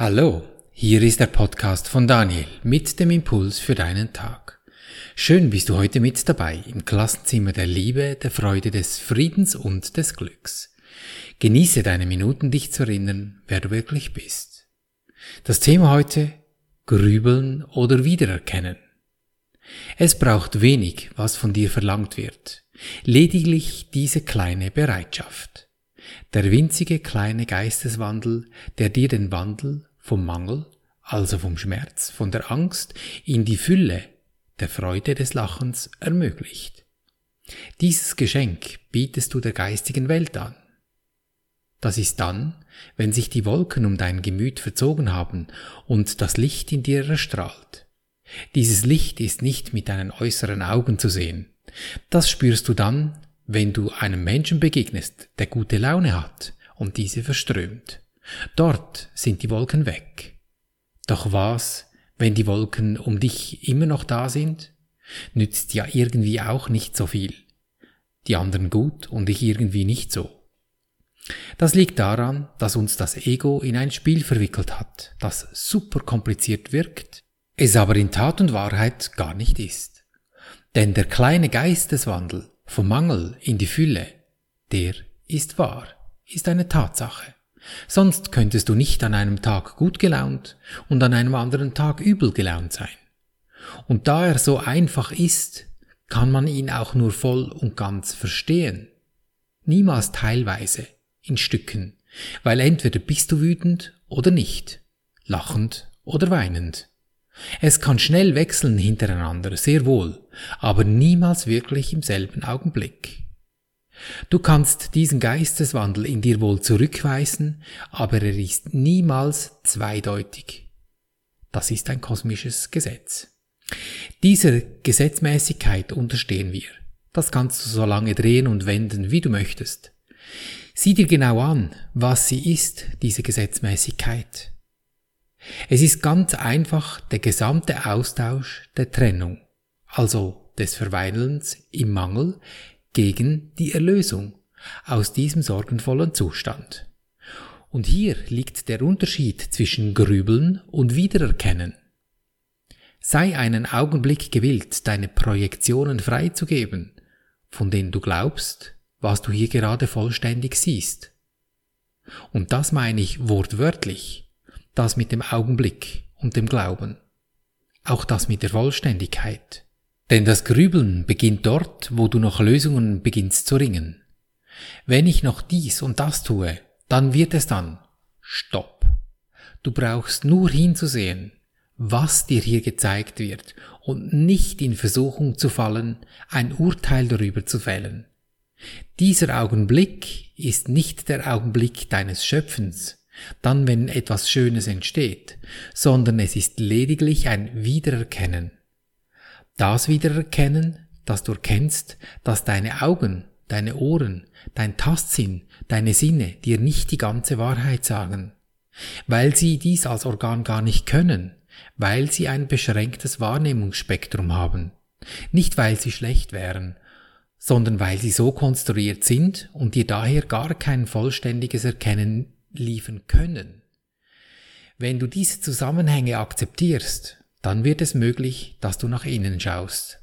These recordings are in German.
Hallo, hier ist der Podcast von Daniel mit dem Impuls für deinen Tag. Schön bist du heute mit dabei im Klassenzimmer der Liebe, der Freude, des Friedens und des Glücks. Genieße deine Minuten, dich zu erinnern, wer du wirklich bist. Das Thema heute Grübeln oder Wiedererkennen. Es braucht wenig, was von dir verlangt wird, lediglich diese kleine Bereitschaft. Der winzige kleine Geisteswandel, der dir den Wandel vom Mangel, also vom Schmerz, von der Angst in die Fülle der Freude des Lachens ermöglicht. Dieses Geschenk bietest du der geistigen Welt an. Das ist dann, wenn sich die Wolken um dein Gemüt verzogen haben und das Licht in dir erstrahlt. Dieses Licht ist nicht mit deinen äußeren Augen zu sehen. Das spürst du dann, wenn du einem Menschen begegnest, der gute Laune hat und diese verströmt. Dort sind die Wolken weg. Doch was, wenn die Wolken um dich immer noch da sind? Nützt ja irgendwie auch nicht so viel. Die anderen gut und ich irgendwie nicht so. Das liegt daran, dass uns das Ego in ein Spiel verwickelt hat, das super kompliziert wirkt, es aber in Tat und Wahrheit gar nicht ist. Denn der kleine Geisteswandel vom Mangel in die Fülle, der ist wahr, ist eine Tatsache. Sonst könntest du nicht an einem Tag gut gelaunt und an einem anderen Tag übel gelaunt sein. Und da er so einfach ist, kann man ihn auch nur voll und ganz verstehen. Niemals teilweise, in Stücken, weil entweder bist du wütend oder nicht, lachend oder weinend. Es kann schnell wechseln hintereinander, sehr wohl, aber niemals wirklich im selben Augenblick. Du kannst diesen Geisteswandel in dir wohl zurückweisen, aber er ist niemals zweideutig. Das ist ein kosmisches Gesetz. Dieser Gesetzmäßigkeit unterstehen wir. Das kannst du so lange drehen und wenden, wie du möchtest. Sieh dir genau an, was sie ist, diese Gesetzmäßigkeit. Es ist ganz einfach der gesamte Austausch der Trennung, also des Verweidelns im Mangel gegen die Erlösung aus diesem sorgenvollen Zustand. Und hier liegt der Unterschied zwischen Grübeln und Wiedererkennen. Sei einen Augenblick gewillt, deine Projektionen freizugeben, von denen du glaubst, was du hier gerade vollständig siehst. Und das meine ich wortwörtlich, das mit dem Augenblick und dem Glauben. Auch das mit der Vollständigkeit. Denn das Grübeln beginnt dort, wo du nach Lösungen beginnst zu ringen. Wenn ich noch dies und das tue, dann wird es dann. Stopp. Du brauchst nur hinzusehen, was dir hier gezeigt wird und nicht in Versuchung zu fallen, ein Urteil darüber zu fällen. Dieser Augenblick ist nicht der Augenblick deines Schöpfens, dann wenn etwas Schönes entsteht, sondern es ist lediglich ein Wiedererkennen das wiedererkennen, dass du erkennst, dass deine Augen, deine Ohren, dein Tastsinn, deine Sinne dir nicht die ganze Wahrheit sagen, weil sie dies als Organ gar nicht können, weil sie ein beschränktes Wahrnehmungsspektrum haben, nicht weil sie schlecht wären, sondern weil sie so konstruiert sind und dir daher gar kein vollständiges Erkennen liefern können. Wenn du diese Zusammenhänge akzeptierst, dann wird es möglich, dass du nach innen schaust.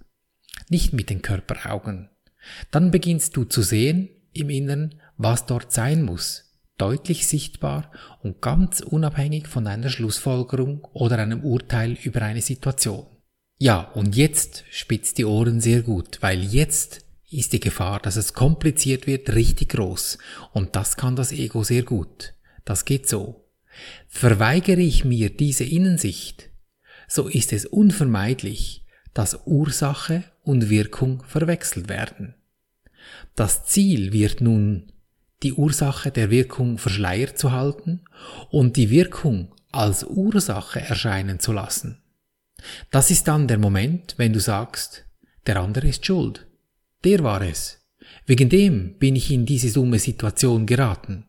Nicht mit den Körperaugen. Dann beginnst du zu sehen im Inneren, was dort sein muss, deutlich sichtbar und ganz unabhängig von einer Schlussfolgerung oder einem Urteil über eine Situation. Ja, und jetzt spitzt die Ohren sehr gut, weil jetzt ist die Gefahr, dass es kompliziert wird, richtig groß. Und das kann das Ego sehr gut. Das geht so. Verweigere ich mir diese Innensicht, so ist es unvermeidlich, dass Ursache und Wirkung verwechselt werden. Das Ziel wird nun, die Ursache der Wirkung verschleiert zu halten und die Wirkung als Ursache erscheinen zu lassen. Das ist dann der Moment, wenn du sagst, der andere ist schuld. Der war es. Wegen dem bin ich in diese dumme Situation geraten.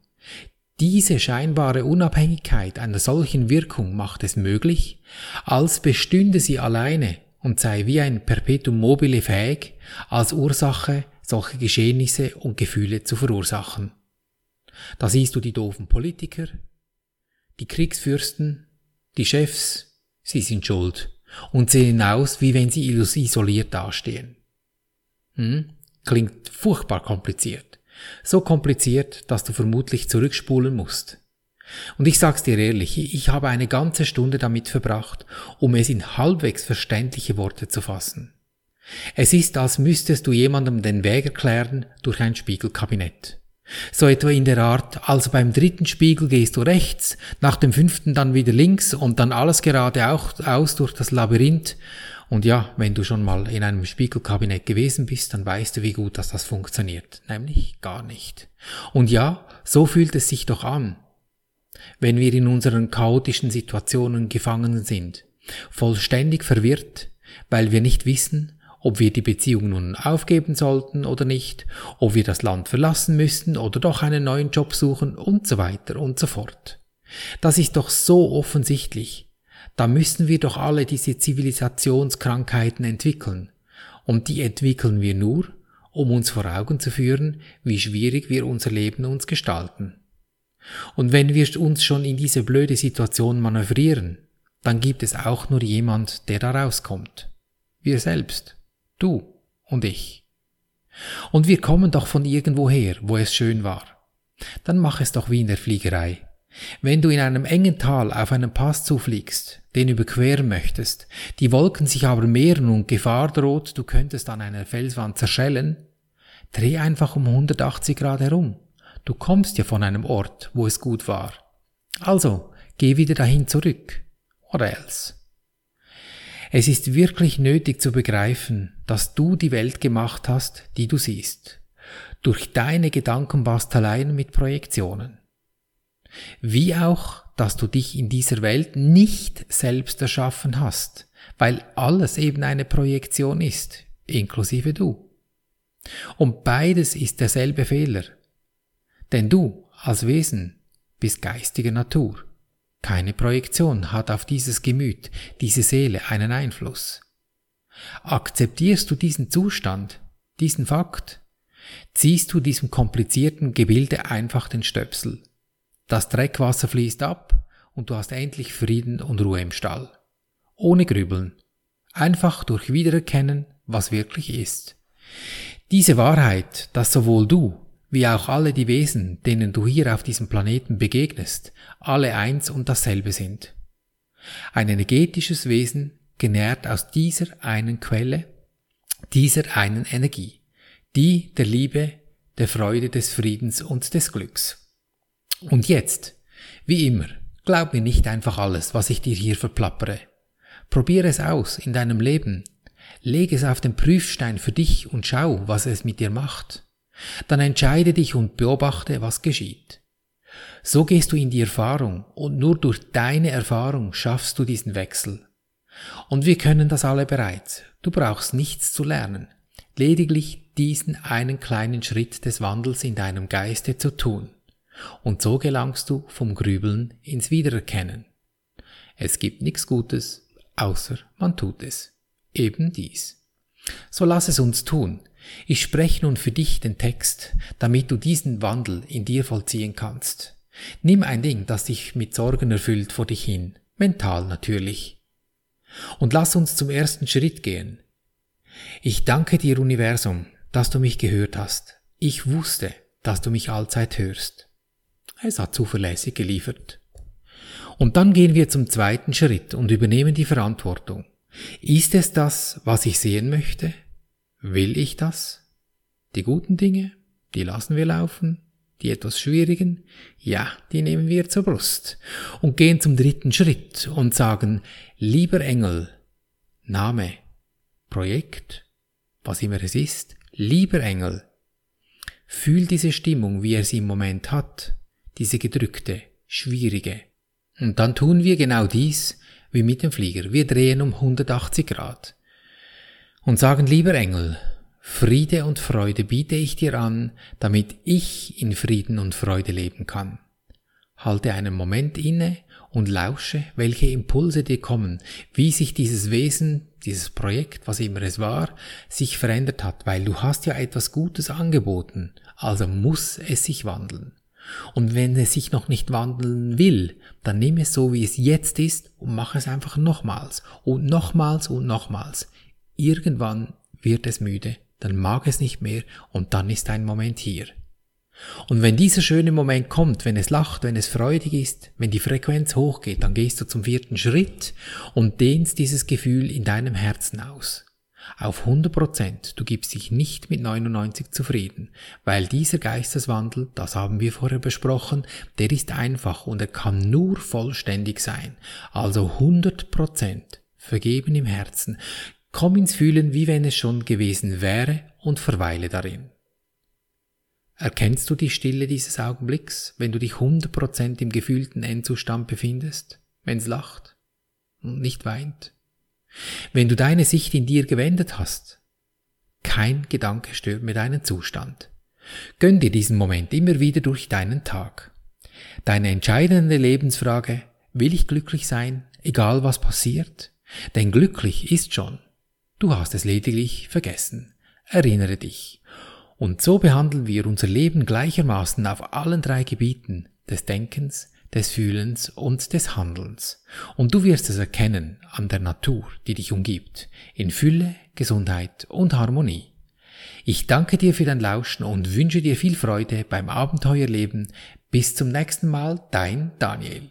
Diese scheinbare Unabhängigkeit einer solchen Wirkung macht es möglich, als bestünde sie alleine und sei wie ein Perpetuum mobile fähig, als Ursache solche Geschehnisse und Gefühle zu verursachen. Da siehst du die doofen Politiker, die Kriegsfürsten, die Chefs, sie sind schuld und sehen aus, wie wenn sie isoliert dastehen. Hm? Klingt furchtbar kompliziert. So kompliziert, dass du vermutlich zurückspulen musst. Und ich sag's dir ehrlich, ich habe eine ganze Stunde damit verbracht, um es in halbwegs verständliche Worte zu fassen. Es ist, als müsstest du jemandem den Weg erklären durch ein Spiegelkabinett. So etwa in der Art, also beim dritten Spiegel gehst du rechts, nach dem fünften dann wieder links und dann alles gerade auch aus durch das Labyrinth. Und ja, wenn du schon mal in einem Spiegelkabinett gewesen bist, dann weißt du, wie gut dass das funktioniert. Nämlich gar nicht. Und ja, so fühlt es sich doch an wenn wir in unseren chaotischen Situationen gefangen sind, vollständig verwirrt, weil wir nicht wissen, ob wir die Beziehung nun aufgeben sollten oder nicht, ob wir das Land verlassen müssten oder doch einen neuen Job suchen und so weiter und so fort. Das ist doch so offensichtlich. Da müssen wir doch alle diese Zivilisationskrankheiten entwickeln. Und die entwickeln wir nur, um uns vor Augen zu führen, wie schwierig wir unser Leben uns gestalten. Und wenn wir uns schon in diese blöde Situation manövrieren, dann gibt es auch nur jemand, der da rauskommt. Wir selbst. Du und ich. Und wir kommen doch von irgendwoher, wo es schön war. Dann mach es doch wie in der Fliegerei. Wenn du in einem engen Tal auf einen Pass zufliegst, den überqueren möchtest, die Wolken sich aber mehren und Gefahr droht, du könntest an einer Felswand zerschellen, dreh einfach um 180 Grad herum Du kommst ja von einem Ort, wo es gut war. Also, geh wieder dahin zurück. Or else. Es ist wirklich nötig zu begreifen, dass du die Welt gemacht hast, die du siehst. Durch deine Gedankenbasteleien mit Projektionen. Wie auch, dass du dich in dieser Welt nicht selbst erschaffen hast, weil alles eben eine Projektion ist, inklusive du. Und beides ist derselbe Fehler, denn du als Wesen bist geistige Natur. Keine Projektion hat auf dieses Gemüt, diese Seele einen Einfluss. Akzeptierst du diesen Zustand, diesen Fakt, ziehst du diesem komplizierten Gebilde einfach den Stöpsel. Das Dreckwasser fließt ab und du hast endlich Frieden und Ruhe im Stall. Ohne Grübeln. Einfach durch Wiedererkennen, was wirklich ist. Diese Wahrheit, dass sowohl du wie auch alle die Wesen, denen du hier auf diesem Planeten begegnest, alle eins und dasselbe sind. Ein energetisches Wesen, genährt aus dieser einen Quelle, dieser einen Energie, die der Liebe, der Freude, des Friedens und des Glücks. Und jetzt, wie immer, glaub mir nicht einfach alles, was ich dir hier verplappere. Probiere es aus in deinem Leben, leg es auf den Prüfstein für dich und schau, was es mit dir macht. Dann entscheide dich und beobachte, was geschieht. So gehst du in die Erfahrung und nur durch deine Erfahrung schaffst du diesen Wechsel. Und wir können das alle bereits. Du brauchst nichts zu lernen, lediglich diesen einen kleinen Schritt des Wandels in deinem Geiste zu tun. Und so gelangst du vom Grübeln ins Wiedererkennen. Es gibt nichts Gutes, außer man tut es. Eben dies. So lass es uns tun, ich spreche nun für dich den Text, damit du diesen Wandel in dir vollziehen kannst. Nimm ein Ding, das dich mit Sorgen erfüllt vor dich hin, mental natürlich. Und lass uns zum ersten Schritt gehen. Ich danke dir, Universum, dass du mich gehört hast. Ich wusste, dass du mich allzeit hörst. Es hat zuverlässig geliefert. Und dann gehen wir zum zweiten Schritt und übernehmen die Verantwortung. Ist es das, was ich sehen möchte? Will ich das? Die guten Dinge, die lassen wir laufen, die etwas schwierigen, ja, die nehmen wir zur Brust und gehen zum dritten Schritt und sagen, lieber Engel, Name, Projekt, was immer es ist, lieber Engel, fühl diese Stimmung, wie er sie im Moment hat, diese gedrückte, schwierige. Und dann tun wir genau dies wie mit dem Flieger. Wir drehen um 180 Grad und sagen, lieber Engel, Friede und Freude biete ich dir an, damit ich in Frieden und Freude leben kann. Halte einen Moment inne und lausche, welche Impulse dir kommen, wie sich dieses Wesen, dieses Projekt, was immer es war, sich verändert hat, weil du hast ja etwas Gutes angeboten, also muss es sich wandeln. Und wenn es sich noch nicht wandeln will, dann nimm es so, wie es jetzt ist und mach es einfach nochmals und nochmals und nochmals. Irgendwann wird es müde, dann mag es nicht mehr und dann ist ein Moment hier. Und wenn dieser schöne Moment kommt, wenn es lacht, wenn es freudig ist, wenn die Frequenz hochgeht, dann gehst du zum vierten Schritt und dehnst dieses Gefühl in deinem Herzen aus auf 100 Prozent. Du gibst dich nicht mit 99 zufrieden, weil dieser Geisteswandel, das haben wir vorher besprochen, der ist einfach und er kann nur vollständig sein. Also 100 Prozent vergeben im Herzen. Komm ins Fühlen, wie wenn es schon gewesen wäre und verweile darin. Erkennst du die Stille dieses Augenblicks, wenn du dich 100% im gefühlten Endzustand befindest, wenn's lacht und nicht weint? Wenn du deine Sicht in dir gewendet hast, kein Gedanke stört mir deinen Zustand. Gönn dir diesen Moment immer wieder durch deinen Tag. Deine entscheidende Lebensfrage, will ich glücklich sein, egal was passiert? Denn glücklich ist schon. Du hast es lediglich vergessen. Erinnere dich. Und so behandeln wir unser Leben gleichermaßen auf allen drei Gebieten des Denkens, des Fühlens und des Handelns. Und du wirst es erkennen an der Natur, die dich umgibt, in Fülle, Gesundheit und Harmonie. Ich danke dir für dein Lauschen und wünsche dir viel Freude beim Abenteuerleben. Bis zum nächsten Mal, dein Daniel.